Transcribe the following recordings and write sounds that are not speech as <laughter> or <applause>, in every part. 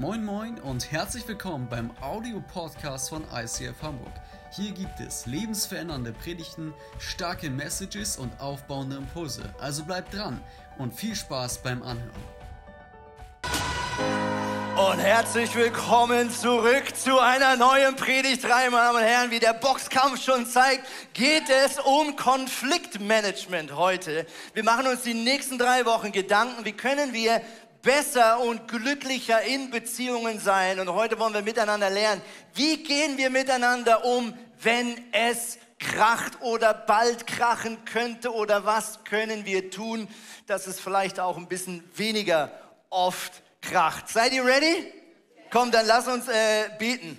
Moin Moin und herzlich willkommen beim Audio-Podcast von ICF Hamburg. Hier gibt es lebensverändernde Predigten, starke Messages und aufbauende Impulse. Also bleibt dran und viel Spaß beim Anhören. Und herzlich willkommen zurück zu einer neuen Predigt, meine Damen und Herren. Wie der Boxkampf schon zeigt, geht es um Konfliktmanagement heute. Wir machen uns die nächsten drei Wochen Gedanken, wie können wir besser und glücklicher in Beziehungen sein. Und heute wollen wir miteinander lernen, wie gehen wir miteinander um, wenn es kracht oder bald krachen könnte oder was können wir tun, dass es vielleicht auch ein bisschen weniger oft kracht. Seid ihr ready? Komm, dann lass uns äh, beten.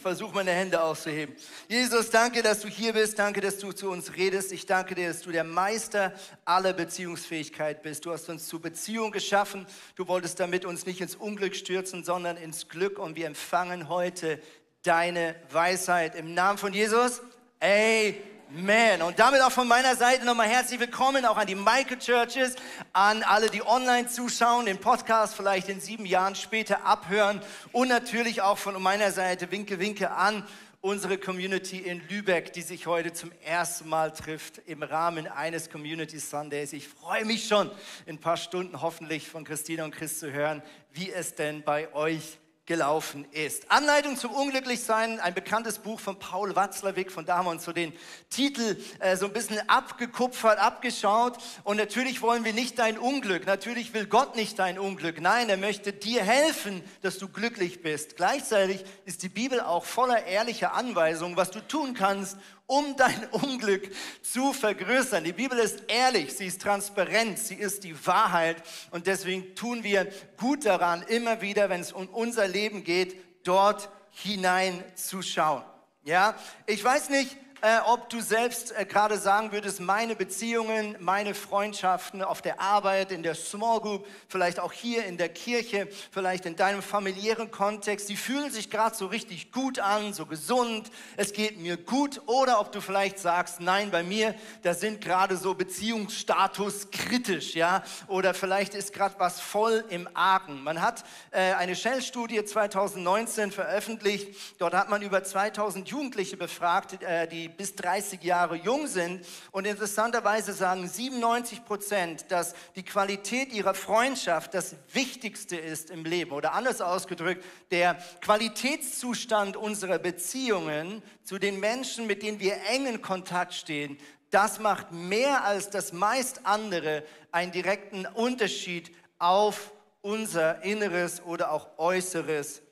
Versuch meine Hände auszuheben. Jesus, danke, dass du hier bist. Danke, dass du zu uns redest. Ich danke dir, dass du der Meister aller Beziehungsfähigkeit bist. Du hast uns zu Beziehung geschaffen. Du wolltest damit uns nicht ins Unglück stürzen, sondern ins Glück. Und wir empfangen heute deine Weisheit. Im Namen von Jesus. Amen. Amen. Und damit auch von meiner Seite nochmal herzlich willkommen, auch an die Michael Churches, an alle, die online zuschauen, den Podcast vielleicht in sieben Jahren später abhören und natürlich auch von meiner Seite Winke, Winke an unsere Community in Lübeck, die sich heute zum ersten Mal trifft im Rahmen eines Community Sundays. Ich freue mich schon, in ein paar Stunden hoffentlich von Christina und Chris zu hören, wie es denn bei euch gelaufen ist. Anleitung zum Unglücklichsein, ein bekanntes Buch von Paul Watzlawick, von da haben wir uns so den Titel äh, so ein bisschen abgekupfert, abgeschaut. Und natürlich wollen wir nicht dein Unglück, natürlich will Gott nicht dein Unglück. Nein, er möchte dir helfen, dass du glücklich bist. Gleichzeitig ist die Bibel auch voller ehrlicher Anweisungen, was du tun kannst, um dein Unglück zu vergrößern. Die Bibel ist ehrlich, sie ist transparent, sie ist die Wahrheit und deswegen tun wir gut daran, immer wieder, wenn es um unser Leben geht, dort hineinzuschauen. Ja, ich weiß nicht, äh, ob du selbst äh, gerade sagen würdest, meine Beziehungen, meine Freundschaften auf der Arbeit, in der Small Group, vielleicht auch hier in der Kirche, vielleicht in deinem familiären Kontext, die fühlen sich gerade so richtig gut an, so gesund, es geht mir gut. Oder ob du vielleicht sagst, nein, bei mir, da sind gerade so Beziehungsstatus kritisch, ja. Oder vielleicht ist gerade was voll im Argen. Man hat äh, eine Shell-Studie 2019 veröffentlicht. Dort hat man über 2000 Jugendliche befragt, äh, die bis 30 Jahre jung sind. Und interessanterweise sagen 97 Prozent, dass die Qualität ihrer Freundschaft das Wichtigste ist im Leben. Oder anders ausgedrückt, der Qualitätszustand unserer Beziehungen zu den Menschen, mit denen wir engen Kontakt stehen, das macht mehr als das meist andere einen direkten Unterschied auf unser inneres oder auch äußeres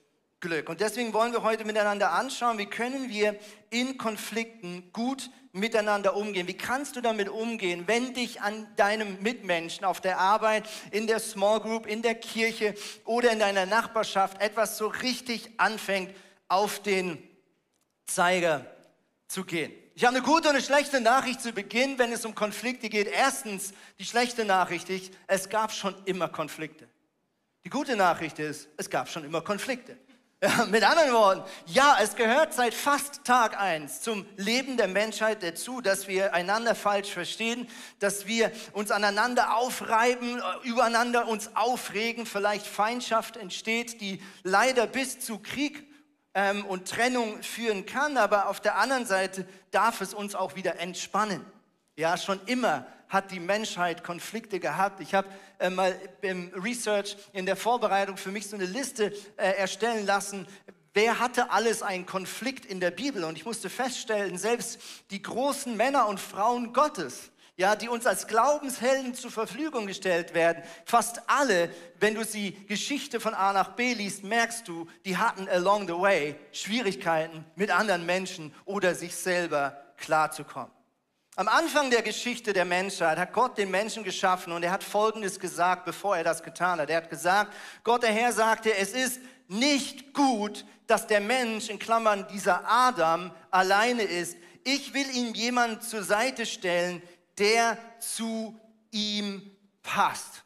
Glück. Und deswegen wollen wir heute miteinander anschauen, wie können wir in Konflikten gut miteinander umgehen. Wie kannst du damit umgehen, wenn dich an deinem Mitmenschen auf der Arbeit, in der Small Group, in der Kirche oder in deiner Nachbarschaft etwas so richtig anfängt, auf den Zeiger zu gehen? Ich habe eine gute und eine schlechte Nachricht zu Beginn, wenn es um Konflikte geht. Erstens, die schlechte Nachricht ist, es gab schon immer Konflikte. Die gute Nachricht ist, es gab schon immer Konflikte. <laughs> Mit anderen Worten, ja, es gehört seit fast Tag eins zum Leben der Menschheit dazu, dass wir einander falsch verstehen, dass wir uns aneinander aufreiben, äh, übereinander uns aufregen, vielleicht Feindschaft entsteht, die leider bis zu Krieg ähm, und Trennung führen kann, aber auf der anderen Seite darf es uns auch wieder entspannen. Ja, schon immer hat die Menschheit Konflikte gehabt. Ich habe äh, mal im Research in der Vorbereitung für mich so eine Liste äh, erstellen lassen, wer hatte alles einen Konflikt in der Bibel. Und ich musste feststellen, selbst die großen Männer und Frauen Gottes, ja, die uns als Glaubenshelden zur Verfügung gestellt werden, fast alle, wenn du sie Geschichte von A nach B liest, merkst du, die hatten along the way Schwierigkeiten mit anderen Menschen oder sich selber klarzukommen. Am Anfang der Geschichte der Menschheit hat Gott den Menschen geschaffen und er hat Folgendes gesagt, bevor er das getan hat. Er hat gesagt, Gott der Herr sagte, es ist nicht gut, dass der Mensch, in Klammern dieser Adam, alleine ist. Ich will ihm jemanden zur Seite stellen, der zu ihm passt.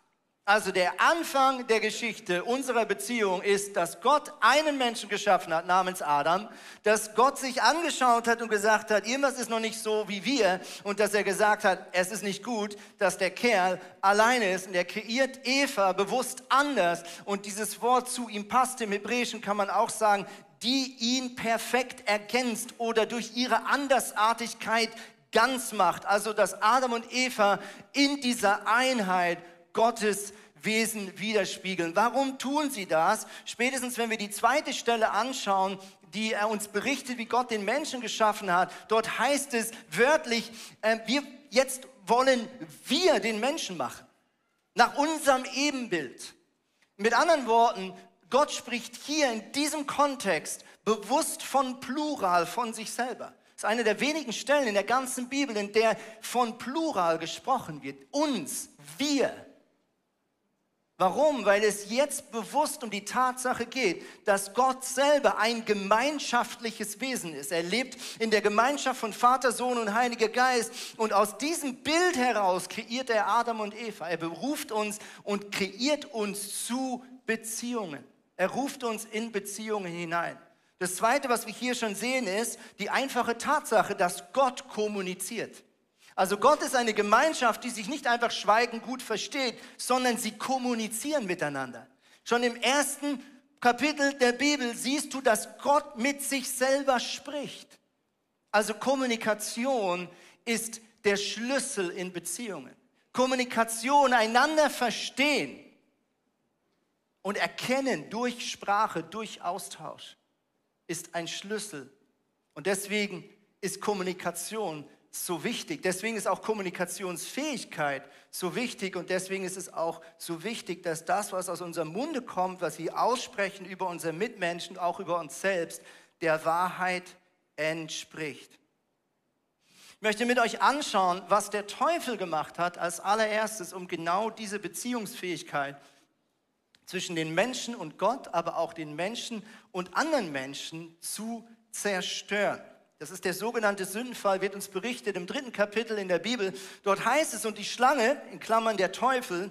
Also der Anfang der Geschichte unserer Beziehung ist, dass Gott einen Menschen geschaffen hat namens Adam, dass Gott sich angeschaut hat und gesagt hat, irgendwas ist noch nicht so wie wir und dass er gesagt hat, es ist nicht gut, dass der Kerl alleine ist und er kreiert Eva bewusst anders und dieses Wort zu ihm passt. Im Hebräischen kann man auch sagen, die ihn perfekt ergänzt oder durch ihre Andersartigkeit ganz macht. Also dass Adam und Eva in dieser Einheit Gottes Wesen widerspiegeln. Warum tun sie das? Spätestens, wenn wir die zweite Stelle anschauen, die er uns berichtet, wie Gott den Menschen geschaffen hat. Dort heißt es wörtlich, äh, wir jetzt wollen wir den Menschen machen. Nach unserem Ebenbild. Mit anderen Worten, Gott spricht hier in diesem Kontext bewusst von Plural von sich selber. Das ist eine der wenigen Stellen in der ganzen Bibel, in der von Plural gesprochen wird. Uns, wir. Warum? Weil es jetzt bewusst um die Tatsache geht, dass Gott selber ein gemeinschaftliches Wesen ist. Er lebt in der Gemeinschaft von Vater, Sohn und Heiliger Geist. Und aus diesem Bild heraus kreiert er Adam und Eva. Er beruft uns und kreiert uns zu Beziehungen. Er ruft uns in Beziehungen hinein. Das Zweite, was wir hier schon sehen, ist die einfache Tatsache, dass Gott kommuniziert. Also Gott ist eine Gemeinschaft, die sich nicht einfach schweigend gut versteht, sondern sie kommunizieren miteinander. Schon im ersten Kapitel der Bibel siehst du, dass Gott mit sich selber spricht. Also Kommunikation ist der Schlüssel in Beziehungen. Kommunikation, einander verstehen und erkennen durch Sprache, durch Austausch ist ein Schlüssel. Und deswegen ist Kommunikation so wichtig. Deswegen ist auch Kommunikationsfähigkeit so wichtig und deswegen ist es auch so wichtig, dass das, was aus unserem Munde kommt, was wir aussprechen über unsere Mitmenschen, auch über uns selbst, der Wahrheit entspricht. Ich möchte mit euch anschauen, was der Teufel gemacht hat als allererstes, um genau diese Beziehungsfähigkeit zwischen den Menschen und Gott, aber auch den Menschen und anderen Menschen zu zerstören. Das ist der sogenannte Sündenfall, wird uns berichtet im dritten Kapitel in der Bibel. Dort heißt es, und die Schlange, in Klammern der Teufel,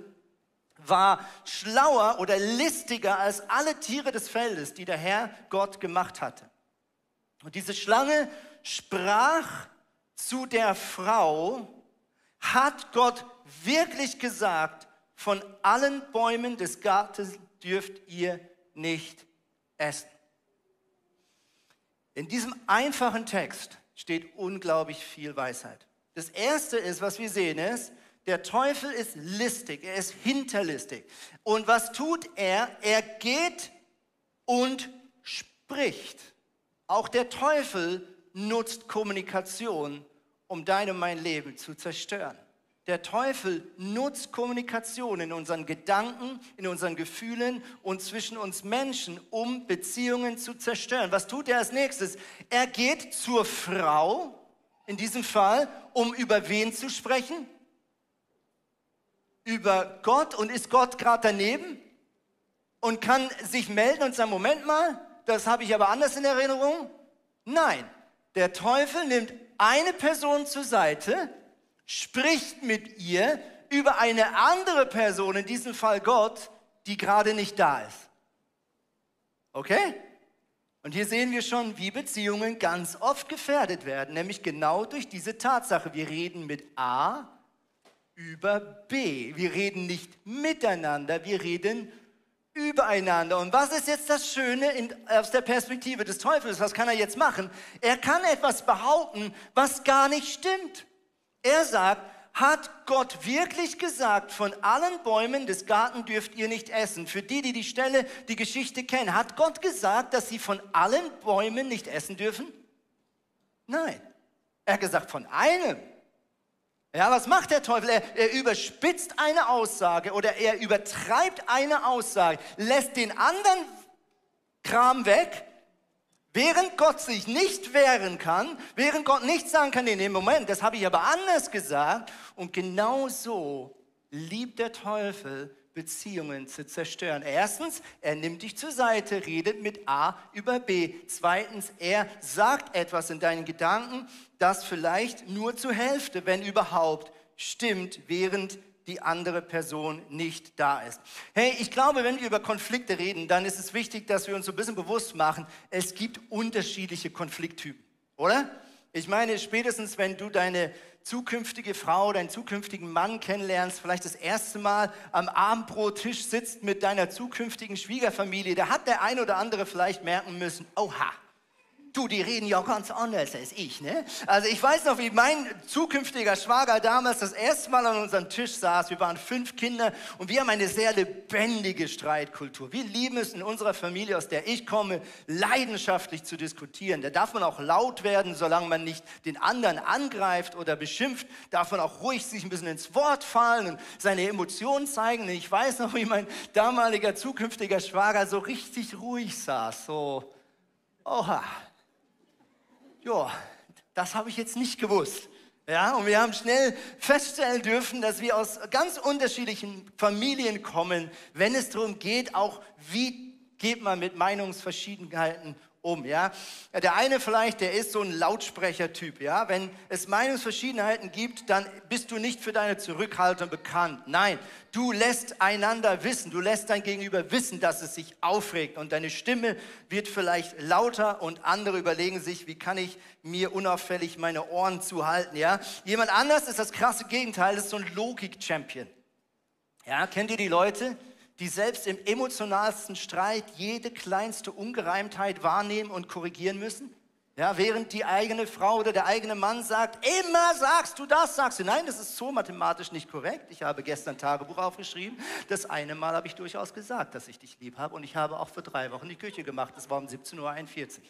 war schlauer oder listiger als alle Tiere des Feldes, die der Herr Gott gemacht hatte. Und diese Schlange sprach zu der Frau, hat Gott wirklich gesagt, von allen Bäumen des Gartens dürft ihr nicht essen. In diesem einfachen Text steht unglaublich viel Weisheit. Das erste ist, was wir sehen, ist, der Teufel ist listig, er ist hinterlistig. Und was tut er? Er geht und spricht. Auch der Teufel nutzt Kommunikation, um dein und mein Leben zu zerstören. Der Teufel nutzt Kommunikation in unseren Gedanken, in unseren Gefühlen und zwischen uns Menschen, um Beziehungen zu zerstören. Was tut er als nächstes? Er geht zur Frau, in diesem Fall, um über wen zu sprechen? Über Gott und ist Gott gerade daneben? Und kann sich melden und sagen, Moment mal, das habe ich aber anders in Erinnerung? Nein, der Teufel nimmt eine Person zur Seite, spricht mit ihr über eine andere Person, in diesem Fall Gott, die gerade nicht da ist. Okay? Und hier sehen wir schon, wie Beziehungen ganz oft gefährdet werden, nämlich genau durch diese Tatsache. Wir reden mit A über B. Wir reden nicht miteinander, wir reden übereinander. Und was ist jetzt das Schöne in, aus der Perspektive des Teufels? Was kann er jetzt machen? Er kann etwas behaupten, was gar nicht stimmt. Er sagt, hat Gott wirklich gesagt, von allen Bäumen des Garten dürft ihr nicht essen? Für die, die die Stelle, die Geschichte kennen, hat Gott gesagt, dass sie von allen Bäumen nicht essen dürfen? Nein. Er hat gesagt, von einem. Ja, was macht der Teufel? Er, er überspitzt eine Aussage oder er übertreibt eine Aussage, lässt den anderen Kram weg Während Gott sich nicht wehren kann, während Gott nicht sagen kann, in dem Moment, das habe ich aber anders gesagt. Und genau so liebt der Teufel, Beziehungen zu zerstören. Erstens, er nimmt dich zur Seite, redet mit A über B. Zweitens, er sagt etwas in deinen Gedanken, das vielleicht nur zur Hälfte, wenn überhaupt, stimmt, während die andere Person nicht da ist. Hey, ich glaube, wenn wir über Konflikte reden, dann ist es wichtig, dass wir uns so ein bisschen bewusst machen, es gibt unterschiedliche Konflikttypen, oder? Ich meine, spätestens wenn du deine zukünftige Frau, deinen zukünftigen Mann kennenlernst, vielleicht das erste Mal am Abendbrottisch sitzt mit deiner zukünftigen Schwiegerfamilie, da hat der ein oder andere vielleicht merken müssen, oha, Du, die reden ja ganz anders als ich, ne? Also ich weiß noch, wie mein zukünftiger Schwager damals das erste Mal an unserem Tisch saß. Wir waren fünf Kinder und wir haben eine sehr lebendige Streitkultur. Wir lieben es in unserer Familie, aus der ich komme, leidenschaftlich zu diskutieren. Da darf man auch laut werden, solange man nicht den anderen angreift oder beschimpft. Darf man auch ruhig sich ein bisschen ins Wort fallen und seine Emotionen zeigen. Ich weiß noch, wie mein damaliger zukünftiger Schwager so richtig ruhig saß. So, oha ja, das habe ich jetzt nicht gewusst. Ja, und wir haben schnell feststellen dürfen, dass wir aus ganz unterschiedlichen Familien kommen, wenn es darum geht, auch wie geht man mit Meinungsverschiedenheiten um, ja. Der eine vielleicht, der ist so ein Lautsprechertyp, ja. Wenn es Meinungsverschiedenheiten gibt, dann bist du nicht für deine Zurückhaltung bekannt. Nein, du lässt einander wissen, du lässt dein Gegenüber wissen, dass es sich aufregt und deine Stimme wird vielleicht lauter und andere überlegen sich, wie kann ich mir unauffällig meine Ohren zuhalten, ja. Jemand anders ist das krasse Gegenteil, ist so ein Logik-Champion. Ja, kennt ihr die Leute? Die selbst im emotionalsten Streit jede kleinste Ungereimtheit wahrnehmen und korrigieren müssen? Ja, während die eigene Frau oder der eigene Mann sagt, immer sagst du das, sagst du, nein, das ist so mathematisch nicht korrekt. Ich habe gestern Tagebuch aufgeschrieben. Das eine Mal habe ich durchaus gesagt, dass ich dich lieb habe und ich habe auch für drei Wochen die Küche gemacht. Das war um 17.41 Uhr.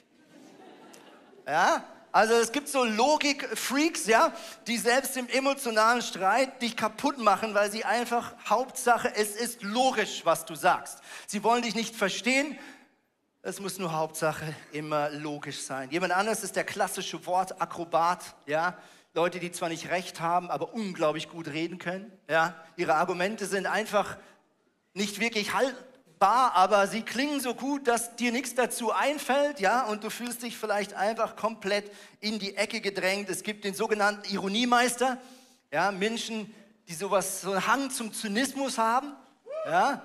Ja, also es gibt so Logik-Freaks, ja, die selbst im emotionalen Streit dich kaputt machen, weil sie einfach, Hauptsache, es ist logisch, was du sagst. Sie wollen dich nicht verstehen, es muss nur Hauptsache immer logisch sein. Jemand anderes ist der klassische Wortakrobat, ja. Leute, die zwar nicht recht haben, aber unglaublich gut reden können, ja. Ihre Argumente sind einfach nicht wirklich halt, bar, aber sie klingen so gut, dass dir nichts dazu einfällt, ja, und du fühlst dich vielleicht einfach komplett in die Ecke gedrängt. Es gibt den sogenannten Ironiemeister, ja, Menschen, die sowas, so einen Hang zum Zynismus haben. Ja,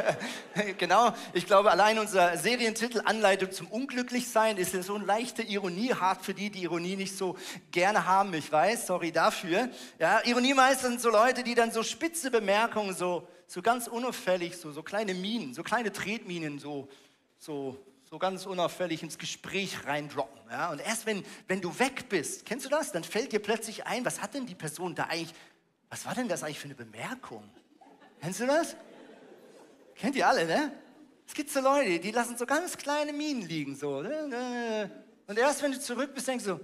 <laughs> genau. Ich glaube, allein unser Serientitel Anleitung zum Unglücklichsein ist so eine leichte Ironie, hart für die, die Ironie nicht so gerne haben. Ich weiß, sorry dafür. Ja, Ironiemeister sind so Leute, die dann so spitze Bemerkungen so so ganz unauffällig, so, so kleine Minen, so kleine Tretminen, so, so, so ganz unauffällig ins Gespräch reindroppen. Ja? Und erst wenn, wenn du weg bist, kennst du das? Dann fällt dir plötzlich ein, was hat denn die Person da eigentlich, was war denn das eigentlich für eine Bemerkung? Kennst du das? Kennt ihr alle, ne? Es gibt so Leute, die lassen so ganz kleine Minen liegen, so. Ne, ne. Und erst wenn du zurück bist, denkst du,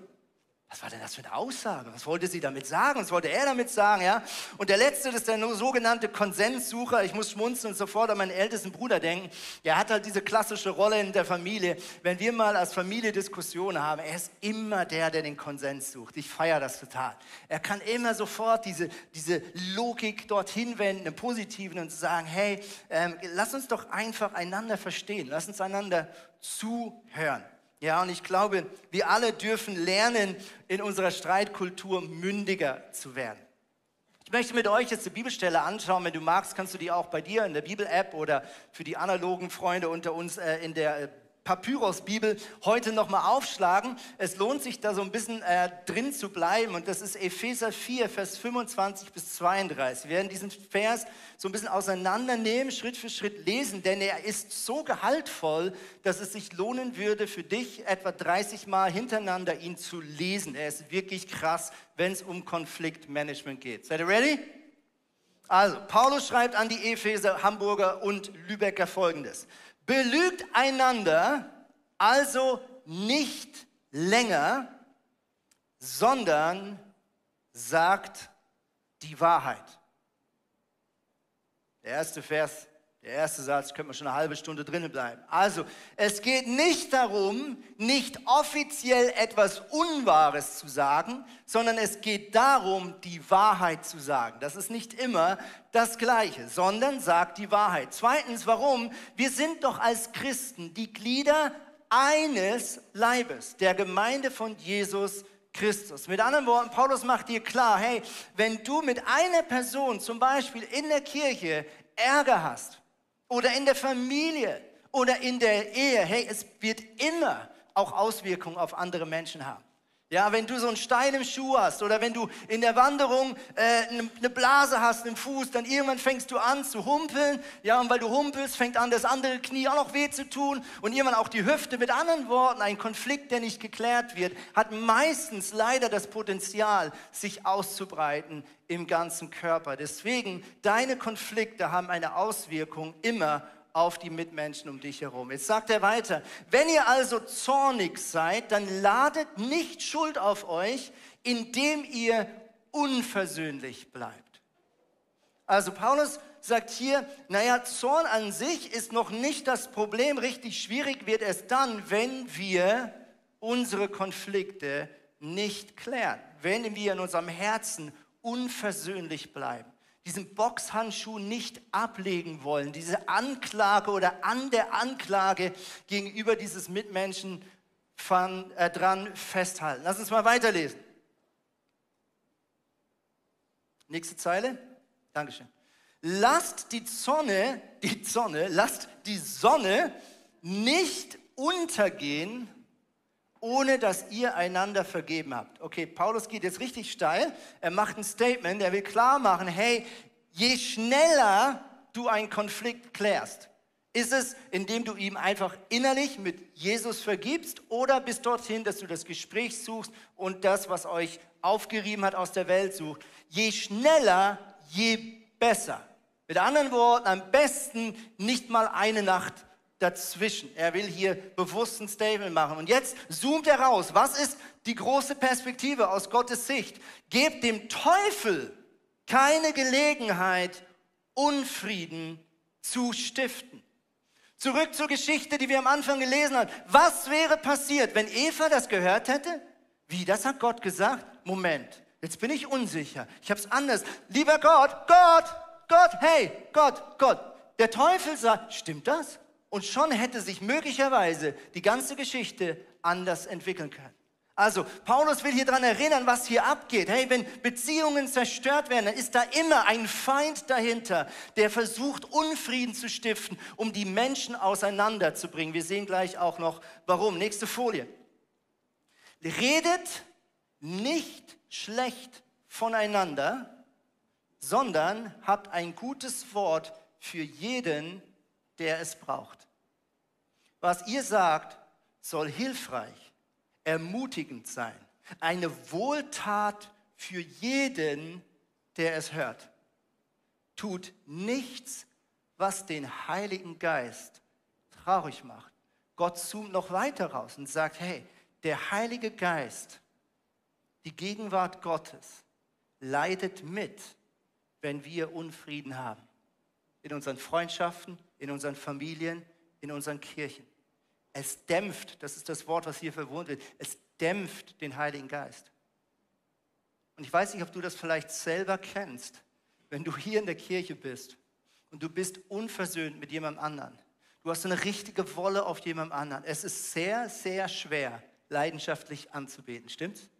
was war denn das für eine Aussage? Was wollte sie damit sagen? Was wollte er damit sagen? Ja? Und der letzte, das ist der sogenannte Konsenssucher. Ich muss schmunzeln und sofort an meinen ältesten Bruder denken. Er hat halt diese klassische Rolle in der Familie. Wenn wir mal als Familie Diskussionen haben, er ist immer der, der den Konsens sucht. Ich feiere das total. Er kann immer sofort diese, diese Logik dorthin wenden, im Positiven und sagen, hey, ähm, lass uns doch einfach einander verstehen. Lass uns einander zuhören. Ja, und ich glaube, wir alle dürfen lernen, in unserer Streitkultur mündiger zu werden. Ich möchte mit euch jetzt eine Bibelstelle anschauen. Wenn du magst, kannst du die auch bei dir in der Bibel-App oder für die analogen Freunde unter uns äh, in der äh, Papyrus-Bibel heute nochmal aufschlagen. Es lohnt sich da so ein bisschen äh, drin zu bleiben und das ist Epheser 4, Vers 25 bis 32. Wir werden diesen Vers so ein bisschen auseinandernehmen, Schritt für Schritt lesen, denn er ist so gehaltvoll, dass es sich lohnen würde für dich etwa 30 Mal hintereinander ihn zu lesen. Er ist wirklich krass, wenn es um Konfliktmanagement geht. Seid ihr ready? Also, Paulus schreibt an die Epheser, Hamburger und Lübecker folgendes. Belügt einander also nicht länger, sondern sagt die Wahrheit. Der erste Vers der erste Satz könnte man schon eine halbe Stunde drinnen bleiben. Also, es geht nicht darum, nicht offiziell etwas Unwahres zu sagen, sondern es geht darum, die Wahrheit zu sagen. Das ist nicht immer das Gleiche, sondern sagt die Wahrheit. Zweitens, warum? Wir sind doch als Christen die Glieder eines Leibes, der Gemeinde von Jesus Christus. Mit anderen Worten, Paulus macht dir klar, hey, wenn du mit einer Person zum Beispiel in der Kirche Ärger hast oder in der Familie oder in der Ehe, hey, es wird immer auch Auswirkungen auf andere Menschen haben. Ja, wenn du so einen Stein im Schuh hast oder wenn du in der Wanderung äh, eine Blase hast im Fuß, dann irgendwann fängst du an zu humpeln. Ja, und weil du humpelst, fängt an das andere Knie auch noch weh zu tun und irgendwann auch die Hüfte. Mit anderen Worten, ein Konflikt, der nicht geklärt wird, hat meistens leider das Potenzial, sich auszubreiten im ganzen Körper. Deswegen, deine Konflikte haben eine Auswirkung immer auf die Mitmenschen um dich herum. Jetzt sagt er weiter, wenn ihr also zornig seid, dann ladet nicht Schuld auf euch, indem ihr unversöhnlich bleibt. Also Paulus sagt hier, naja, Zorn an sich ist noch nicht das Problem, richtig schwierig wird es dann, wenn wir unsere Konflikte nicht klären, wenn wir in unserem Herzen unversöhnlich bleiben diesen Boxhandschuh nicht ablegen wollen, diese Anklage oder an der Anklage gegenüber dieses Mitmenschen von, äh, dran festhalten. Lass uns mal weiterlesen. Nächste Zeile. Dankeschön. Lasst die Sonne, die Sonne, lasst die Sonne nicht untergehen ohne dass ihr einander vergeben habt. Okay, Paulus geht jetzt richtig steil. Er macht ein Statement, er will klar machen, hey, je schneller du einen Konflikt klärst, ist es, indem du ihm einfach innerlich mit Jesus vergibst oder bis dorthin, dass du das Gespräch suchst und das, was euch aufgerieben hat, aus der Welt sucht. Je schneller, je besser. Mit anderen Worten, am besten nicht mal eine Nacht dazwischen. Er will hier bewusst ein Statement machen. Und jetzt zoomt er raus. Was ist die große Perspektive aus Gottes Sicht? Gebt dem Teufel keine Gelegenheit, Unfrieden zu stiften. Zurück zur Geschichte, die wir am Anfang gelesen haben. Was wäre passiert, wenn Eva das gehört hätte? Wie, das hat Gott gesagt? Moment, jetzt bin ich unsicher. Ich habe es anders. Lieber Gott, Gott, Gott, hey, Gott, Gott. Der Teufel sagt, stimmt das? Und schon hätte sich möglicherweise die ganze Geschichte anders entwickeln können. Also, Paulus will hier daran erinnern, was hier abgeht. Hey, wenn Beziehungen zerstört werden, dann ist da immer ein Feind dahinter, der versucht, Unfrieden zu stiften, um die Menschen auseinanderzubringen. Wir sehen gleich auch noch, warum. Nächste Folie. Redet nicht schlecht voneinander, sondern habt ein gutes Wort für jeden, der es braucht. Was ihr sagt, soll hilfreich, ermutigend sein, eine Wohltat für jeden, der es hört. Tut nichts, was den Heiligen Geist traurig macht. Gott zoomt noch weiter raus und sagt, hey, der Heilige Geist, die Gegenwart Gottes, leidet mit, wenn wir Unfrieden haben. In unseren Freundschaften, in unseren Familien, in unseren Kirchen. Es dämpft, das ist das Wort, was hier verwohnt wird, es dämpft den Heiligen Geist. Und ich weiß nicht, ob du das vielleicht selber kennst, wenn du hier in der Kirche bist und du bist unversöhnt mit jemandem anderen. Du hast eine richtige Wolle auf jemandem anderen. Es ist sehr, sehr schwer, leidenschaftlich anzubeten, stimmt's?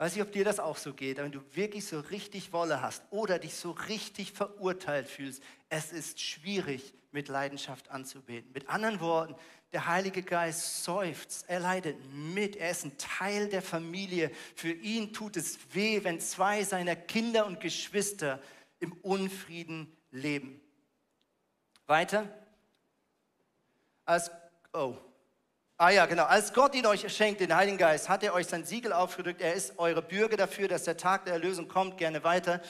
Weiß nicht, ob dir das auch so geht, wenn du wirklich so richtig Wolle hast oder dich so richtig verurteilt fühlst, es ist schwierig, mit Leidenschaft anzubeten. Mit anderen Worten, der Heilige Geist seufzt, er leidet mit, er ist ein Teil der Familie. Für ihn tut es weh, wenn zwei seiner Kinder und Geschwister im Unfrieden leben. Weiter. Als, oh, Ah ja, genau. Als Gott ihn euch schenkt, den Heiligen Geist, hat er euch sein Siegel aufgedrückt. Er ist eure Bürger dafür, dass der Tag der Erlösung kommt. Gerne weiter.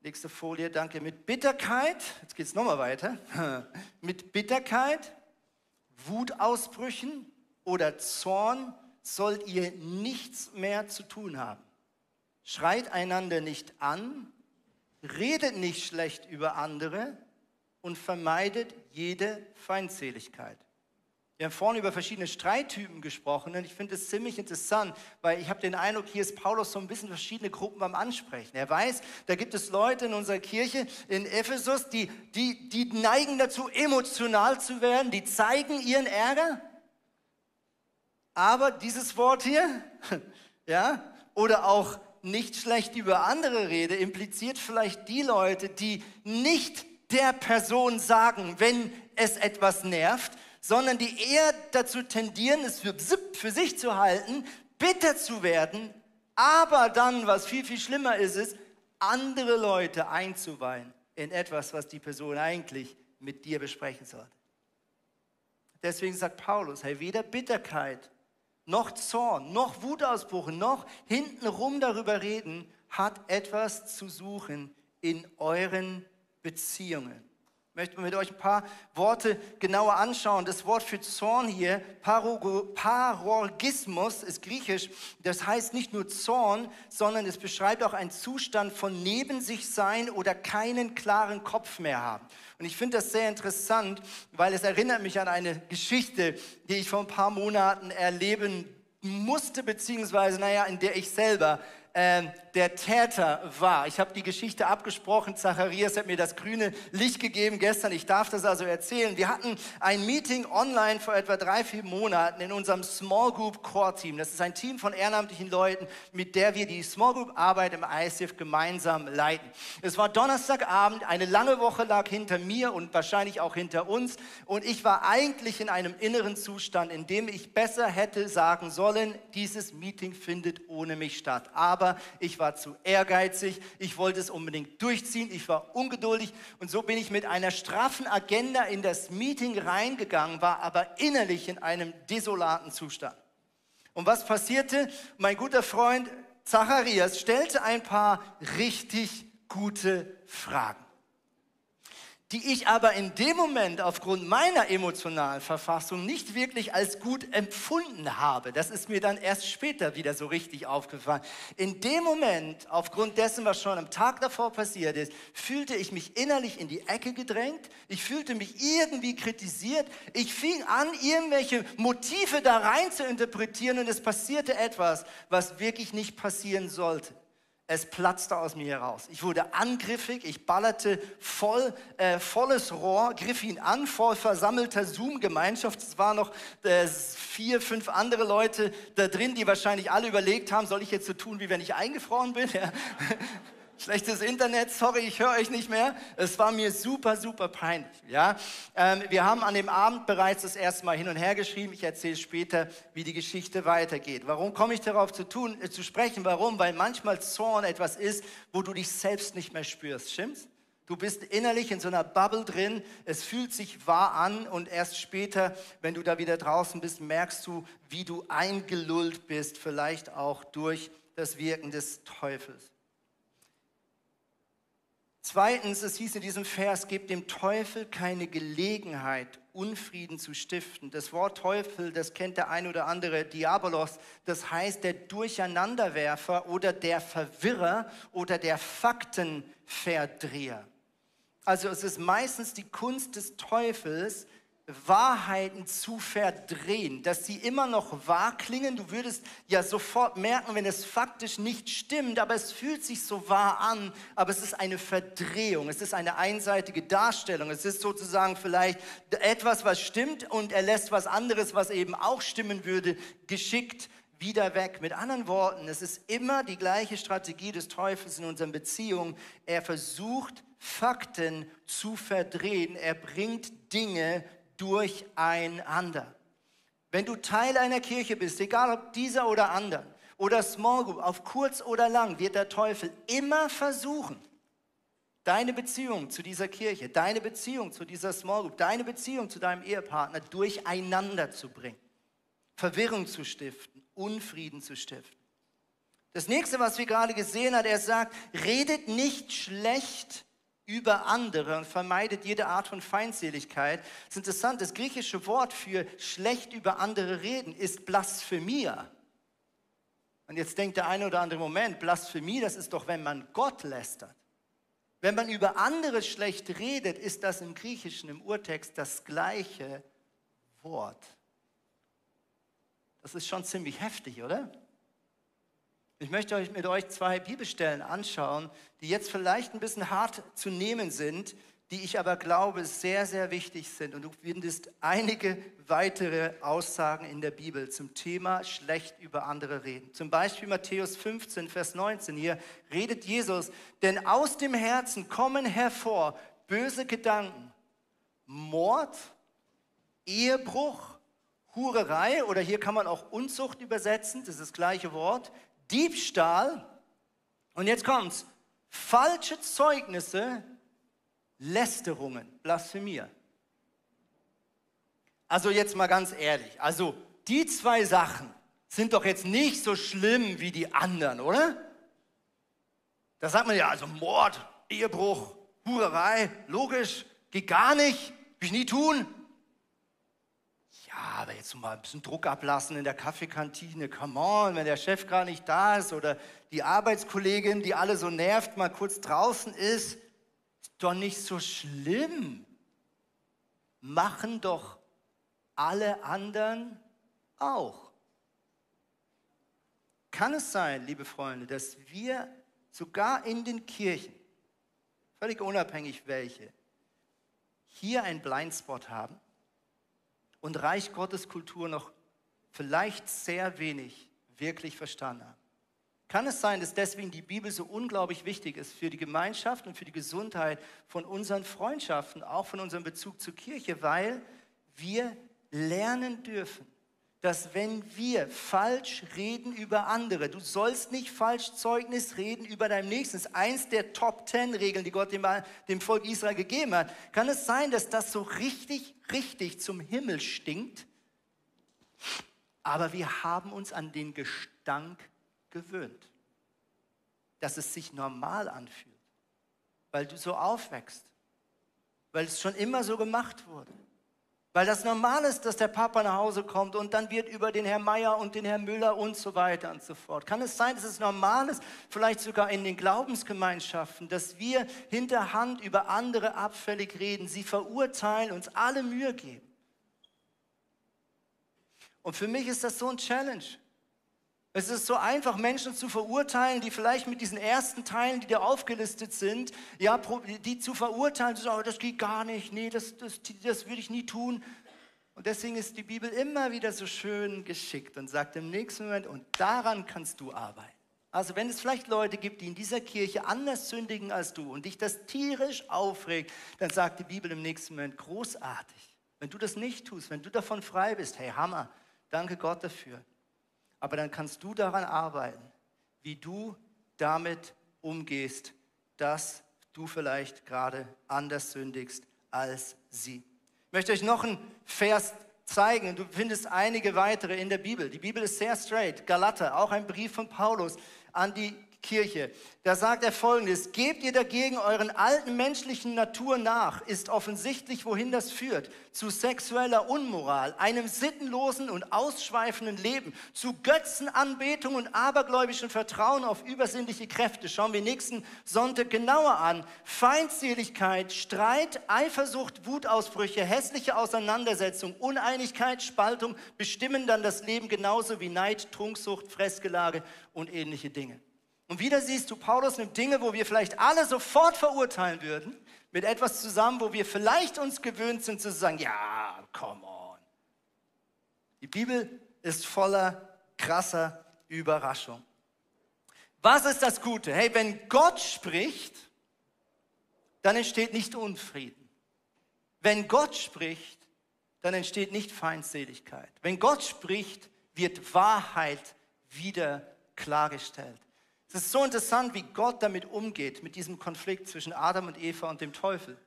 Nächste Folie, danke. Mit Bitterkeit, jetzt geht es nochmal weiter. <laughs> Mit Bitterkeit, Wutausbrüchen oder Zorn sollt ihr nichts mehr zu tun haben. Schreit einander nicht an, redet nicht schlecht über andere und vermeidet jede Feindseligkeit. Wir haben vorhin über verschiedene Streittypen gesprochen und ich finde es ziemlich interessant, weil ich habe den Eindruck, hier ist Paulus so ein bisschen verschiedene Gruppen beim Ansprechen. Er weiß, da gibt es Leute in unserer Kirche in Ephesus, die, die, die neigen dazu, emotional zu werden, die zeigen ihren Ärger. Aber dieses Wort hier, <laughs> ja, oder auch nicht schlecht über andere rede, impliziert vielleicht die Leute, die nicht der Person sagen, wenn es etwas nervt, sondern die eher dazu tendieren, es für, für sich zu halten, bitter zu werden, aber dann, was viel, viel schlimmer ist, ist, andere Leute einzuweihen in etwas, was die Person eigentlich mit dir besprechen sollte. Deswegen sagt Paulus, hey, weder Bitterkeit noch Zorn, noch Wutausbruch, noch hintenrum darüber reden, hat etwas zu suchen in euren Beziehungen. Möchte mit euch ein paar Worte genauer anschauen. Das Wort für Zorn hier, Parorgismus, ist griechisch. Das heißt nicht nur Zorn, sondern es beschreibt auch einen Zustand von neben sich sein oder keinen klaren Kopf mehr haben. Und ich finde das sehr interessant, weil es erinnert mich an eine Geschichte, die ich vor ein paar Monaten erleben musste, beziehungsweise, naja, in der ich selber äh, der Täter war. Ich habe die Geschichte abgesprochen. Zacharias hat mir das grüne Licht gegeben gestern. Ich darf das also erzählen. Wir hatten ein Meeting online vor etwa drei, vier Monaten in unserem Small Group Core Team. Das ist ein Team von ehrenamtlichen Leuten, mit der wir die Small Group Arbeit im ISF gemeinsam leiten. Es war Donnerstagabend. Eine lange Woche lag hinter mir und wahrscheinlich auch hinter uns. Und ich war eigentlich in einem inneren Zustand, in dem ich besser hätte sagen sollen, dieses Meeting findet ohne mich statt. Aber aber ich war zu ehrgeizig, ich wollte es unbedingt durchziehen, ich war ungeduldig. Und so bin ich mit einer straffen Agenda in das Meeting reingegangen, war aber innerlich in einem desolaten Zustand. Und was passierte? Mein guter Freund Zacharias stellte ein paar richtig gute Fragen die ich aber in dem Moment aufgrund meiner emotionalen Verfassung nicht wirklich als gut empfunden habe. Das ist mir dann erst später wieder so richtig aufgefallen. In dem Moment, aufgrund dessen, was schon am Tag davor passiert ist, fühlte ich mich innerlich in die Ecke gedrängt. Ich fühlte mich irgendwie kritisiert. Ich fing an, irgendwelche Motive da rein zu interpretieren und es passierte etwas, was wirklich nicht passieren sollte. Es platzte aus mir heraus. Ich wurde angriffig, ich ballerte voll, äh, volles Rohr, griff ihn an, voll versammelter Zoom-Gemeinschaft. Es waren noch äh, vier, fünf andere Leute da drin, die wahrscheinlich alle überlegt haben, soll ich jetzt so tun, wie wenn ich eingefroren bin? Ja. Schlechtes Internet, sorry, ich höre euch nicht mehr. Es war mir super, super peinlich. Ja? Ähm, wir haben an dem Abend bereits das erste Mal hin und her geschrieben. Ich erzähle später, wie die Geschichte weitergeht. Warum komme ich darauf zu, tun, äh, zu sprechen? Warum? Weil manchmal Zorn etwas ist, wo du dich selbst nicht mehr spürst. Stimmt's? Du bist innerlich in so einer Bubble drin, es fühlt sich wahr an und erst später, wenn du da wieder draußen bist, merkst du, wie du eingelullt bist, vielleicht auch durch das Wirken des Teufels. Zweitens, es hieß in diesem Vers, gebt dem Teufel keine Gelegenheit, Unfrieden zu stiften. Das Wort Teufel, das kennt der ein oder andere, Diabolos, das heißt der Durcheinanderwerfer oder der Verwirrer oder der Faktenverdreher. Also es ist meistens die Kunst des Teufels, Wahrheiten zu verdrehen, dass sie immer noch wahr klingen. Du würdest ja sofort merken, wenn es faktisch nicht stimmt, aber es fühlt sich so wahr an, aber es ist eine Verdrehung, es ist eine einseitige Darstellung, es ist sozusagen vielleicht etwas, was stimmt und er lässt was anderes, was eben auch stimmen würde, geschickt wieder weg. Mit anderen Worten, es ist immer die gleiche Strategie des Teufels in unseren Beziehungen. Er versucht, Fakten zu verdrehen. Er bringt Dinge durcheinander. Wenn du Teil einer Kirche bist, egal ob dieser oder anderen, oder Small Group, auf kurz oder lang, wird der Teufel immer versuchen, deine Beziehung zu dieser Kirche, deine Beziehung zu dieser Small Group, deine Beziehung zu deinem Ehepartner durcheinander zu bringen, Verwirrung zu stiften, Unfrieden zu stiften. Das nächste, was wir gerade gesehen haben, er sagt, redet nicht schlecht über andere und vermeidet jede Art von Feindseligkeit. Es ist interessant, das griechische Wort für schlecht über andere reden ist Blasphemia. Und jetzt denkt der eine oder andere Moment, Blasphemie, das ist doch, wenn man Gott lästert. Wenn man über andere schlecht redet, ist das im Griechischen, im Urtext das gleiche Wort. Das ist schon ziemlich heftig, oder? Ich möchte euch mit euch zwei Bibelstellen anschauen, die jetzt vielleicht ein bisschen hart zu nehmen sind, die ich aber glaube sehr, sehr wichtig sind. Und du findest einige weitere Aussagen in der Bibel zum Thema schlecht über andere reden. Zum Beispiel Matthäus 15, Vers 19. Hier redet Jesus, denn aus dem Herzen kommen hervor böse Gedanken, Mord, Ehebruch, Hurerei oder hier kann man auch Unzucht übersetzen, das ist das gleiche Wort, Diebstahl und jetzt kommt's, falsche Zeugnisse Lästerungen, Blasphemie. Also jetzt mal ganz ehrlich, also die zwei Sachen sind doch jetzt nicht so schlimm wie die anderen, oder? Da sagt man ja, also Mord, Ehebruch, Hurerei, logisch, geht gar nicht, will ich nie tun. Ja, aber jetzt mal ein bisschen Druck ablassen in der Kaffeekantine, come on, wenn der Chef gar nicht da ist oder die Arbeitskollegin, die alle so nervt, mal kurz draußen ist doch nicht so schlimm. Machen doch alle anderen auch. Kann es sein, liebe Freunde, dass wir sogar in den Kirchen, völlig unabhängig welche, hier einen Blindspot haben und Reich Gottes Kultur noch vielleicht sehr wenig wirklich verstanden haben? Kann es sein, dass deswegen die Bibel so unglaublich wichtig ist für die Gemeinschaft und für die Gesundheit von unseren Freundschaften, auch von unserem Bezug zur Kirche, weil wir lernen dürfen, dass wenn wir falsch reden über andere, du sollst nicht falsch Zeugnis reden über deinem Nächsten, das ist eins der Top Ten Regeln, die Gott dem, dem Volk Israel gegeben hat, kann es sein, dass das so richtig, richtig zum Himmel stinkt, aber wir haben uns an den Gestank gewöhnt, dass es sich normal anfühlt, weil du so aufwächst, weil es schon immer so gemacht wurde. Weil das normal ist, dass der Papa nach Hause kommt und dann wird über den Herrn Meier und den Herrn Müller und so weiter und so fort. Kann es sein, dass es normal ist, vielleicht sogar in den Glaubensgemeinschaften, dass wir hinterhand über andere abfällig reden, sie verurteilen, uns alle Mühe geben? Und für mich ist das so ein Challenge. Es ist so einfach, Menschen zu verurteilen, die vielleicht mit diesen ersten Teilen, die da aufgelistet sind, ja, die zu verurteilen, zu sagen, oh, das geht gar nicht, nee, das, das, das würde ich nie tun. Und deswegen ist die Bibel immer wieder so schön geschickt und sagt im nächsten Moment, und daran kannst du arbeiten. Also wenn es vielleicht Leute gibt, die in dieser Kirche anders sündigen als du und dich das tierisch aufregt, dann sagt die Bibel im nächsten Moment, großartig. Wenn du das nicht tust, wenn du davon frei bist, hey Hammer, danke Gott dafür. Aber dann kannst du daran arbeiten, wie du damit umgehst, dass du vielleicht gerade anders sündigst als sie. Ich möchte euch noch einen Vers zeigen du findest einige weitere in der Bibel. Die Bibel ist sehr straight. Galater, auch ein Brief von Paulus an die Kirche. Da sagt er folgendes, gebt ihr dagegen euren alten menschlichen Natur nach, ist offensichtlich, wohin das führt. Zu sexueller Unmoral, einem sittenlosen und ausschweifenden Leben, zu Götzenanbetung und abergläubischem Vertrauen auf übersinnliche Kräfte. Schauen wir nächsten Sonntag genauer an. Feindseligkeit, Streit, Eifersucht, Wutausbrüche, hässliche Auseinandersetzung, Uneinigkeit, Spaltung bestimmen dann das Leben genauso wie Neid, Trunksucht, Fressgelage und ähnliche Dinge. Und wieder siehst du, Paulus nimmt Dinge, wo wir vielleicht alle sofort verurteilen würden, mit etwas zusammen, wo wir vielleicht uns gewöhnt sind zu sagen, ja, come on. Die Bibel ist voller krasser Überraschung. Was ist das Gute? Hey, wenn Gott spricht, dann entsteht nicht Unfrieden. Wenn Gott spricht, dann entsteht nicht Feindseligkeit. Wenn Gott spricht, wird Wahrheit wieder klargestellt. Es ist so interessant, wie Gott damit umgeht, mit diesem Konflikt zwischen Adam und Eva und dem Teufel.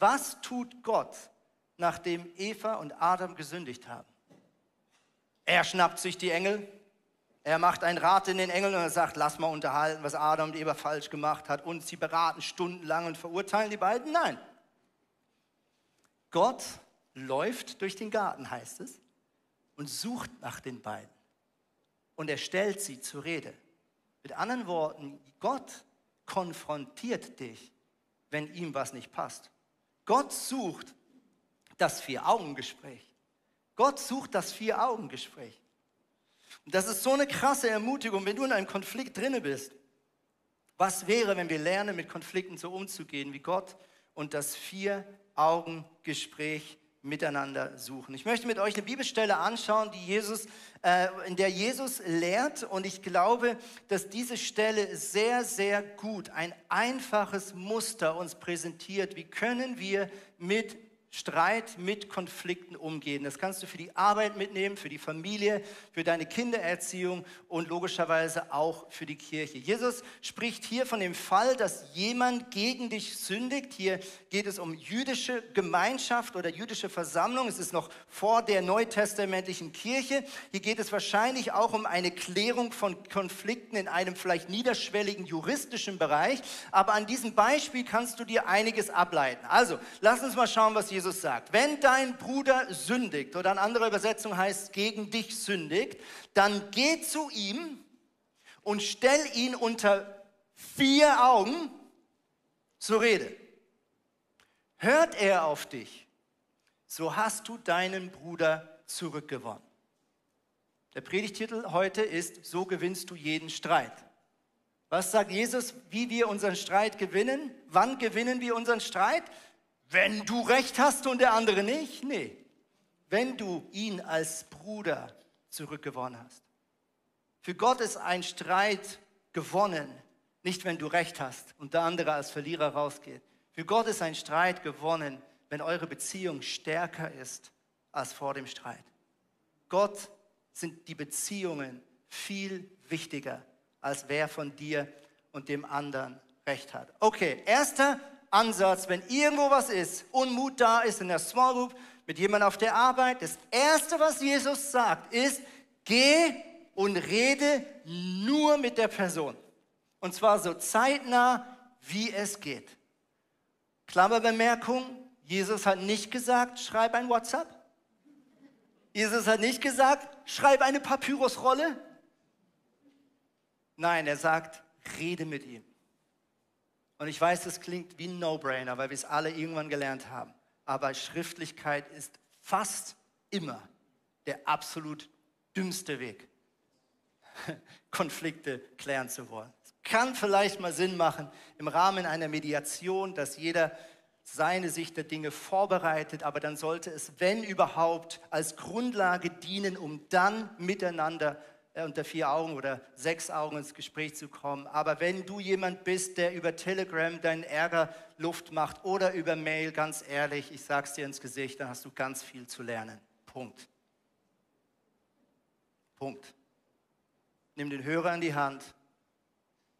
Was tut Gott, nachdem Eva und Adam gesündigt haben? Er schnappt sich die Engel, er macht ein Rat in den Engeln und er sagt, lass mal unterhalten, was Adam und Eva falsch gemacht hat. Und sie beraten stundenlang und verurteilen die beiden. Nein. Gott läuft durch den Garten, heißt es, und sucht nach den beiden. Und er stellt sie zur Rede. Mit anderen Worten, Gott konfrontiert dich, wenn ihm was nicht passt. Gott sucht das Vier-Augen-Gespräch. Gott sucht das Vier-Augen-Gespräch. Und das ist so eine krasse Ermutigung, wenn du in einem Konflikt drinne bist. Was wäre, wenn wir lernen, mit Konflikten so umzugehen, wie Gott und das Vier-Augen-Gespräch miteinander suchen. Ich möchte mit euch eine Bibelstelle anschauen, die Jesus, äh, in der Jesus lehrt. Und ich glaube, dass diese Stelle sehr, sehr gut ein einfaches Muster uns präsentiert. Wie können wir mit Streit mit Konflikten umgehen. Das kannst du für die Arbeit mitnehmen, für die Familie, für deine Kindererziehung und logischerweise auch für die Kirche. Jesus spricht hier von dem Fall, dass jemand gegen dich sündigt. Hier geht es um jüdische Gemeinschaft oder jüdische Versammlung. Es ist noch vor der neutestamentlichen Kirche. Hier geht es wahrscheinlich auch um eine Klärung von Konflikten in einem vielleicht niederschwelligen juristischen Bereich. Aber an diesem Beispiel kannst du dir einiges ableiten. Also, lass uns mal schauen, was Jesus Jesus sagt, wenn dein Bruder sündigt, oder in anderer Übersetzung heißt gegen dich sündigt, dann geh zu ihm und stell ihn unter vier Augen zur Rede. Hört er auf dich, so hast du deinen Bruder zurückgewonnen. Der Predigtitel heute ist, so gewinnst du jeden Streit. Was sagt Jesus, wie wir unseren Streit gewinnen? Wann gewinnen wir unseren Streit? Wenn du recht hast und der andere nicht? Nee. Wenn du ihn als Bruder zurückgewonnen hast. Für Gott ist ein Streit gewonnen, nicht wenn du recht hast und der andere als Verlierer rausgeht. Für Gott ist ein Streit gewonnen, wenn eure Beziehung stärker ist als vor dem Streit. Gott sind die Beziehungen viel wichtiger, als wer von dir und dem anderen recht hat. Okay, erster Ansatz, wenn irgendwo was ist, Unmut da ist in der Small Group, mit jemandem auf der Arbeit, das Erste, was Jesus sagt, ist, geh und rede nur mit der Person. Und zwar so zeitnah, wie es geht. Klammerbemerkung, Jesus hat nicht gesagt, schreib ein WhatsApp. Jesus hat nicht gesagt, schreib eine Papyrusrolle. Nein, er sagt, rede mit ihm. Und ich weiß, das klingt wie ein No-Brainer, weil wir es alle irgendwann gelernt haben. Aber Schriftlichkeit ist fast immer der absolut dümmste Weg, <laughs> Konflikte klären zu wollen. Es kann vielleicht mal Sinn machen im Rahmen einer Mediation, dass jeder seine Sicht der Dinge vorbereitet, aber dann sollte es, wenn überhaupt, als Grundlage dienen, um dann miteinander unter vier Augen oder sechs Augen ins Gespräch zu kommen. Aber wenn du jemand bist, der über Telegram deinen Ärger Luft macht oder über Mail, ganz ehrlich, ich sag's dir ins Gesicht, dann hast du ganz viel zu lernen. Punkt. Punkt. Nimm den Hörer in die Hand,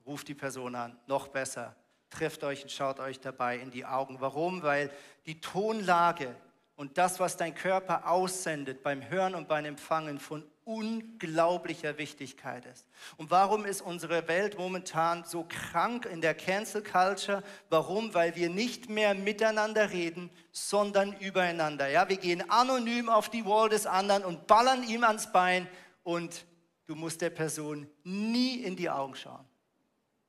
ruf die Person an, noch besser, trefft euch und schaut euch dabei in die Augen. Warum? Weil die Tonlage und das, was dein Körper aussendet beim Hören und beim Empfangen von unglaublicher Wichtigkeit ist. Und warum ist unsere Welt momentan so krank in der Cancel Culture? Warum? Weil wir nicht mehr miteinander reden, sondern übereinander. Ja, wir gehen anonym auf die Wall des anderen und ballern ihm ans Bein und du musst der Person nie in die Augen schauen.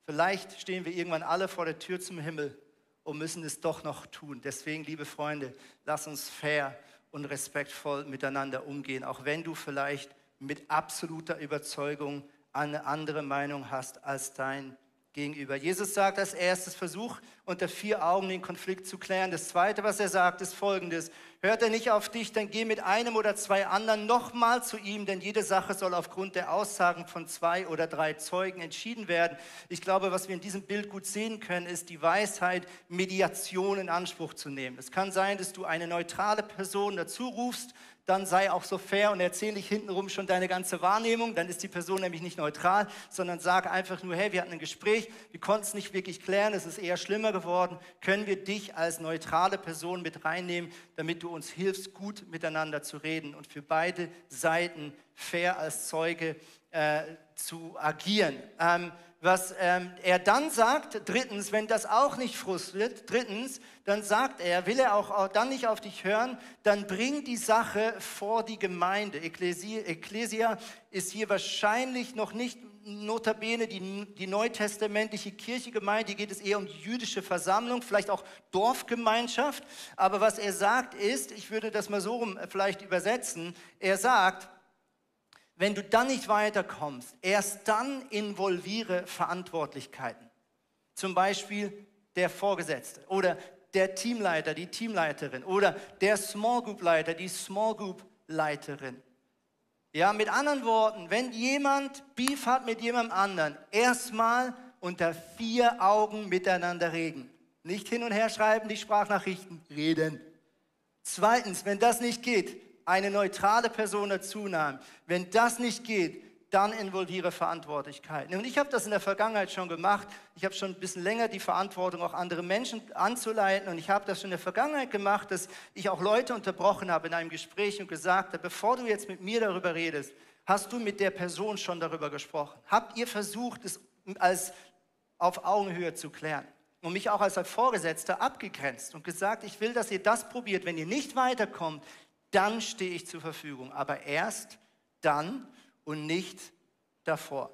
Vielleicht stehen wir irgendwann alle vor der Tür zum Himmel und müssen es doch noch tun. Deswegen, liebe Freunde, lass uns fair und respektvoll miteinander umgehen, auch wenn du vielleicht mit absoluter Überzeugung eine andere Meinung hast als dein Gegenüber. Jesus sagt als erstes, versuch unter vier Augen den Konflikt zu klären. Das zweite, was er sagt, ist folgendes. Hört er nicht auf dich, dann geh mit einem oder zwei anderen nochmal zu ihm, denn jede Sache soll aufgrund der Aussagen von zwei oder drei Zeugen entschieden werden. Ich glaube, was wir in diesem Bild gut sehen können, ist die Weisheit, Mediation in Anspruch zu nehmen. Es kann sein, dass du eine neutrale Person dazu rufst, dann sei auch so fair und erzähle nicht hintenrum schon deine ganze Wahrnehmung. Dann ist die Person nämlich nicht neutral, sondern sag einfach nur, hey, wir hatten ein Gespräch, wir konnten es nicht wirklich klären, es ist eher schlimmer geworden. Können wir dich als neutrale Person mit reinnehmen, damit du uns hilfst, gut miteinander zu reden und für beide Seiten fair als Zeuge äh, zu agieren. Ähm, was ähm, er dann sagt, drittens, wenn das auch nicht frustriert, drittens, dann sagt er, will er auch, auch dann nicht auf dich hören, dann bring die Sache vor die Gemeinde. Ekklesia, Ekklesia ist hier wahrscheinlich noch nicht notabene die, die neutestamentliche Kirchegemeinde, hier geht es eher um die jüdische Versammlung, vielleicht auch Dorfgemeinschaft. Aber was er sagt ist, ich würde das mal so rum vielleicht übersetzen, er sagt, wenn du dann nicht weiterkommst, erst dann involviere Verantwortlichkeiten. Zum Beispiel der Vorgesetzte oder der Teamleiter, die Teamleiterin oder der Small Group Leiter, die Small Group Leiterin. Ja, mit anderen Worten, wenn jemand Beef hat mit jemandem anderen, erstmal unter vier Augen miteinander reden. Nicht hin und her schreiben, die Sprachnachrichten, reden. Zweitens, wenn das nicht geht, eine neutrale Person dazu nehmen. Wenn das nicht geht, dann involviere Verantwortlichkeiten. Und ich habe das in der Vergangenheit schon gemacht. Ich habe schon ein bisschen länger die Verantwortung, auch andere Menschen anzuleiten. Und ich habe das schon in der Vergangenheit gemacht, dass ich auch Leute unterbrochen habe in einem Gespräch und gesagt habe, bevor du jetzt mit mir darüber redest, hast du mit der Person schon darüber gesprochen? Habt ihr versucht, es als auf Augenhöhe zu klären? Und mich auch als Vorgesetzter abgegrenzt und gesagt, ich will, dass ihr das probiert. Wenn ihr nicht weiterkommt, dann stehe ich zur Verfügung. Aber erst dann, und nicht davor.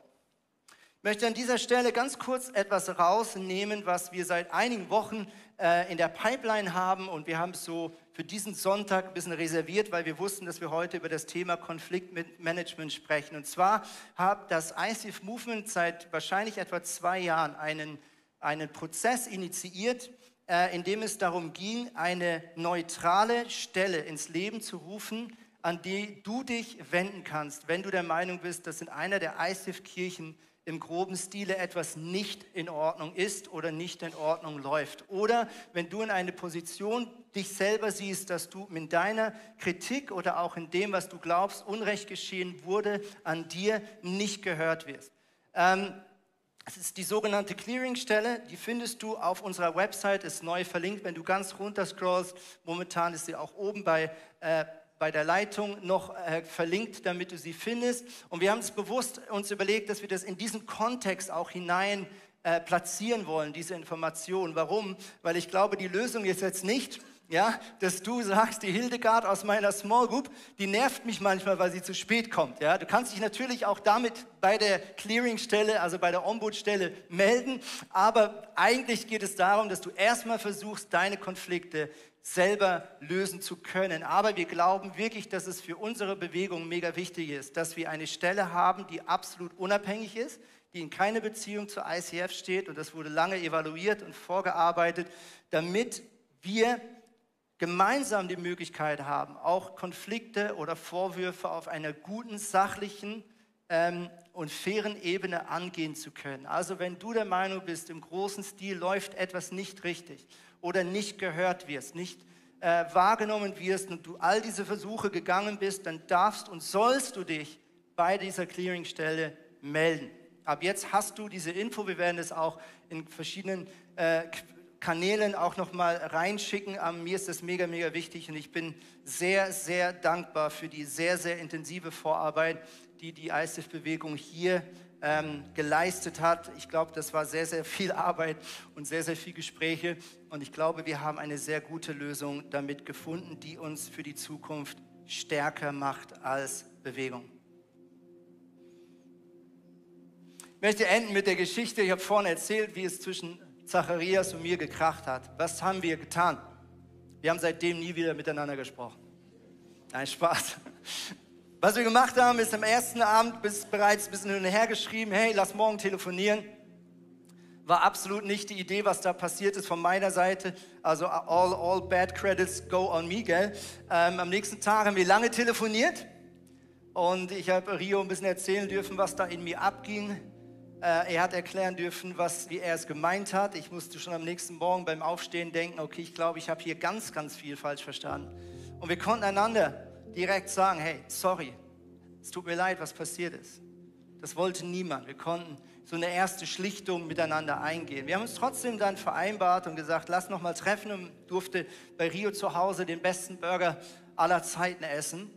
Ich möchte an dieser Stelle ganz kurz etwas rausnehmen, was wir seit einigen Wochen äh, in der Pipeline haben. Und wir haben es so für diesen Sonntag ein bisschen reserviert, weil wir wussten, dass wir heute über das Thema Konfliktmanagement sprechen. Und zwar hat das ICF Movement seit wahrscheinlich etwa zwei Jahren einen, einen Prozess initiiert, äh, in dem es darum ging, eine neutrale Stelle ins Leben zu rufen, an die du dich wenden kannst, wenn du der Meinung bist, dass in einer der ISIF-Kirchen im groben Stile etwas nicht in Ordnung ist oder nicht in Ordnung läuft. Oder wenn du in eine Position dich selber siehst, dass du mit deiner Kritik oder auch in dem, was du glaubst, Unrecht geschehen wurde, an dir nicht gehört wirst. Ähm, es ist die sogenannte Clearingstelle, die findest du auf unserer Website, ist neu verlinkt, wenn du ganz runter scrollst. Momentan ist sie auch oben bei äh, bei der Leitung noch äh, verlinkt, damit du sie findest. Und wir haben es bewusst uns überlegt, dass wir das in diesen Kontext auch hinein äh, platzieren wollen, diese Information. Warum? Weil ich glaube, die Lösung ist jetzt nicht, ja, dass du sagst, die Hildegard aus meiner Small Group, die nervt mich manchmal, weil sie zu spät kommt. Ja, du kannst dich natürlich auch damit bei der Clearingstelle, also bei der Ombudsstelle melden, aber eigentlich geht es darum, dass du erstmal versuchst, deine Konflikte selber lösen zu können. Aber wir glauben wirklich, dass es für unsere Bewegung mega wichtig ist, dass wir eine Stelle haben, die absolut unabhängig ist, die in keine Beziehung zur ICF steht und das wurde lange evaluiert und vorgearbeitet, damit wir gemeinsam die Möglichkeit haben, auch Konflikte oder Vorwürfe auf einer guten, sachlichen ähm, und fairen Ebene angehen zu können. Also wenn du der Meinung bist, im großen Stil läuft etwas nicht richtig oder nicht gehört wirst, nicht äh, wahrgenommen wirst und du all diese Versuche gegangen bist, dann darfst und sollst du dich bei dieser Clearingstelle melden. Ab jetzt hast du diese Info. Wir werden es auch in verschiedenen äh, Kanälen auch nochmal reinschicken. Aber mir ist das mega, mega wichtig und ich bin sehr, sehr dankbar für die sehr, sehr intensive Vorarbeit, die die ISIF-Bewegung hier ähm, geleistet hat. Ich glaube, das war sehr, sehr viel Arbeit und sehr, sehr viel Gespräche. Und ich glaube, wir haben eine sehr gute Lösung damit gefunden, die uns für die Zukunft stärker macht als Bewegung. Ich möchte enden mit der Geschichte. Ich habe vorhin erzählt, wie es zwischen Zacharias und mir gekracht hat. Was haben wir getan? Wir haben seitdem nie wieder miteinander gesprochen. Ein Spaß. Was wir gemacht haben, ist am ersten Abend bis bereits ein bisschen hin und her geschrieben, hey, lass morgen telefonieren. War absolut nicht die Idee, was da passiert ist von meiner Seite. Also all, all bad credits go on me, gell? Ähm, am nächsten Tag haben wir lange telefoniert und ich habe Rio ein bisschen erzählen dürfen, was da in mir abging. Äh, er hat erklären dürfen, was, wie er es gemeint hat. Ich musste schon am nächsten Morgen beim Aufstehen denken, okay, ich glaube, ich habe hier ganz, ganz viel falsch verstanden. Und wir konnten einander direkt sagen, hey, sorry, es tut mir leid, was passiert ist. Das wollte niemand. Wir konnten so eine erste Schlichtung miteinander eingehen. Wir haben uns trotzdem dann vereinbart und gesagt, lass noch mal treffen und durfte bei Rio zu Hause den besten Burger aller Zeiten essen.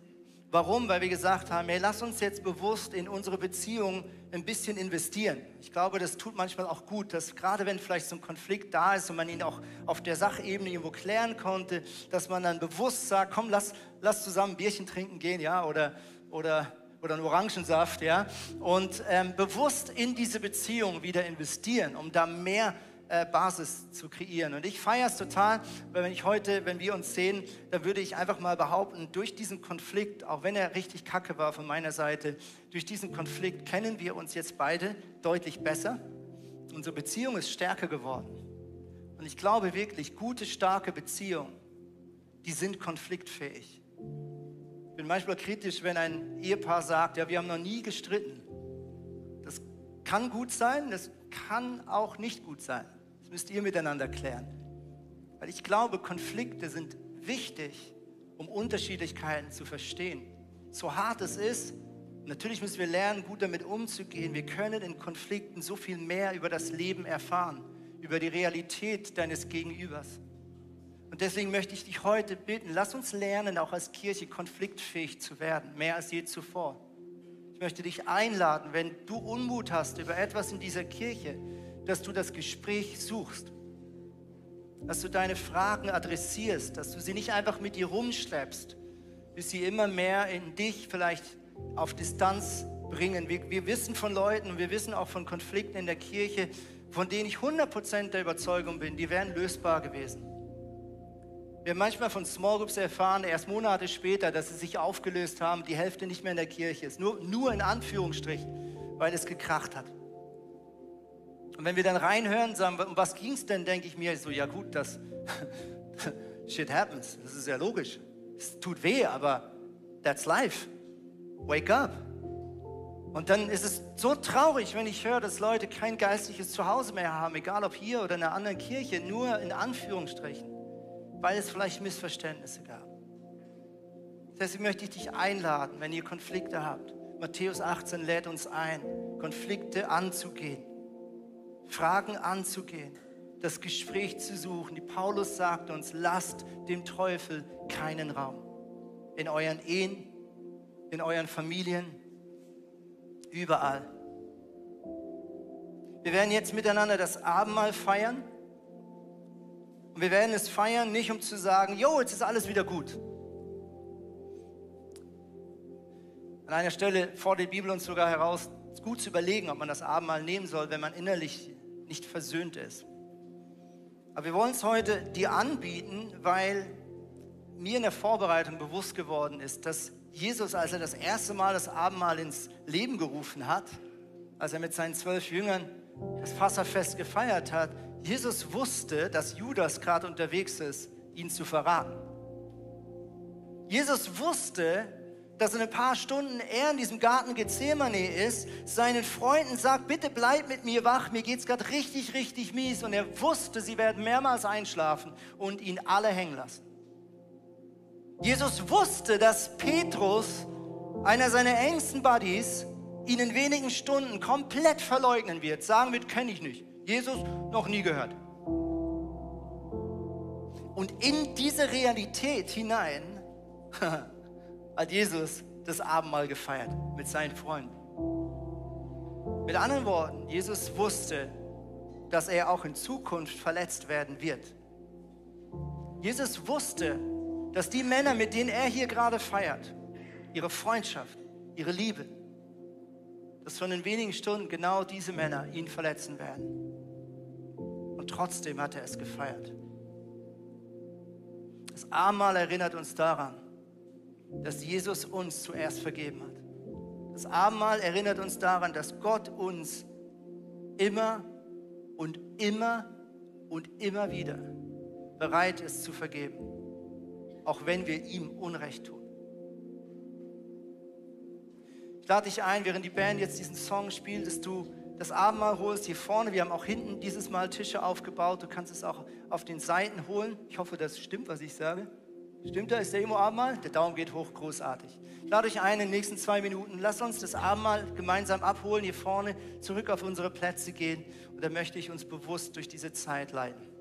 Warum? Weil wir gesagt haben, hey, lass uns jetzt bewusst in unsere Beziehung ein bisschen investieren. Ich glaube, das tut manchmal auch gut, dass gerade wenn vielleicht so ein Konflikt da ist und man ihn auch auf der Sachebene irgendwo klären konnte, dass man dann bewusst sagt, komm, lass, lass zusammen ein Bierchen trinken gehen, ja, oder, oder, oder einen Orangensaft, ja, und ähm, bewusst in diese Beziehung wieder investieren, um da mehr zu äh, Basis zu kreieren. Und ich feiere es total, weil wenn ich heute, wenn wir uns sehen, dann würde ich einfach mal behaupten, durch diesen Konflikt, auch wenn er richtig kacke war von meiner Seite, durch diesen Konflikt kennen wir uns jetzt beide deutlich besser. Unsere Beziehung ist stärker geworden. Und ich glaube wirklich, gute, starke Beziehungen, die sind konfliktfähig. Ich bin manchmal kritisch, wenn ein Ehepaar sagt, ja, wir haben noch nie gestritten. Das kann gut sein, das kann auch nicht gut sein. Müsst ihr miteinander klären. Weil ich glaube, Konflikte sind wichtig, um Unterschiedlichkeiten zu verstehen. So hart es ist, natürlich müssen wir lernen, gut damit umzugehen. Wir können in Konflikten so viel mehr über das Leben erfahren, über die Realität deines Gegenübers. Und deswegen möchte ich dich heute bitten, lass uns lernen, auch als Kirche konfliktfähig zu werden, mehr als je zuvor. Ich möchte dich einladen, wenn du Unmut hast über etwas in dieser Kirche, dass du das Gespräch suchst, dass du deine Fragen adressierst, dass du sie nicht einfach mit dir rumschleppst, bis sie immer mehr in dich vielleicht auf Distanz bringen. Wir, wir wissen von Leuten und wir wissen auch von Konflikten in der Kirche, von denen ich 100% der Überzeugung bin, die wären lösbar gewesen. Wir haben manchmal von Small Groups erfahren, erst Monate später, dass sie sich aufgelöst haben, die Hälfte nicht mehr in der Kirche ist. Nur, nur in Anführungsstrichen, weil es gekracht hat. Und wenn wir dann reinhören, sagen, um was ging es denn, denke ich mir so, ja gut, das <laughs> shit happens. Das ist ja logisch. Es tut weh, aber that's life. Wake up. Und dann ist es so traurig, wenn ich höre, dass Leute kein geistliches Zuhause mehr haben, egal ob hier oder in einer anderen Kirche, nur in Anführungsstrichen weil es vielleicht Missverständnisse gab. Deswegen möchte ich dich einladen, wenn ihr Konflikte habt. Matthäus 18 lädt uns ein, Konflikte anzugehen, Fragen anzugehen, das Gespräch zu suchen. Die Paulus sagt uns, lasst dem Teufel keinen Raum. In euren Ehen, in euren Familien, überall. Wir werden jetzt miteinander das Abendmahl feiern. Und wir werden es feiern, nicht um zu sagen, jo, jetzt ist alles wieder gut. An einer Stelle fordert die Bibel uns sogar heraus, es gut zu überlegen, ob man das Abendmahl nehmen soll, wenn man innerlich nicht versöhnt ist. Aber wir wollen es heute dir anbieten, weil mir in der Vorbereitung bewusst geworden ist, dass Jesus, als er das erste Mal das Abendmahl ins Leben gerufen hat, als er mit seinen zwölf Jüngern das Fasserfest gefeiert hat, Jesus wusste, dass Judas gerade unterwegs ist, ihn zu verraten. Jesus wusste, dass in ein paar Stunden er in diesem Garten Gethsemane ist, seinen Freunden sagt, bitte bleib mit mir wach, mir geht es gerade richtig, richtig mies. Und er wusste, sie werden mehrmals einschlafen und ihn alle hängen lassen. Jesus wusste, dass Petrus, einer seiner engsten Buddies, ihn in wenigen Stunden komplett verleugnen wird, sagen wird, kenne ich nicht. Jesus noch nie gehört. Und in diese Realität hinein <laughs> hat Jesus das Abendmahl gefeiert mit seinen Freunden. Mit anderen Worten, Jesus wusste, dass er auch in Zukunft verletzt werden wird. Jesus wusste, dass die Männer, mit denen er hier gerade feiert, ihre Freundschaft, ihre Liebe, dass von in wenigen Stunden genau diese Männer ihn verletzen werden. Und trotzdem hat er es gefeiert. Das Abendmahl erinnert uns daran, dass Jesus uns zuerst vergeben hat. Das Abendmahl erinnert uns daran, dass Gott uns immer und immer und immer wieder bereit ist zu vergeben, auch wenn wir ihm Unrecht tun. Ich lade dich ein, während die Band jetzt diesen Song spielt, dass du das Abendmahl holst hier vorne. Wir haben auch hinten dieses Mal Tische aufgebaut. Du kannst es auch auf den Seiten holen. Ich hoffe, das stimmt, was ich sage. Stimmt da? Ist der Emo Abendmahl? Der Daumen geht hoch, großartig. Lade euch ein in den nächsten zwei Minuten. Lass uns das Abendmahl gemeinsam abholen, hier vorne zurück auf unsere Plätze gehen. Und da möchte ich uns bewusst durch diese Zeit leiten.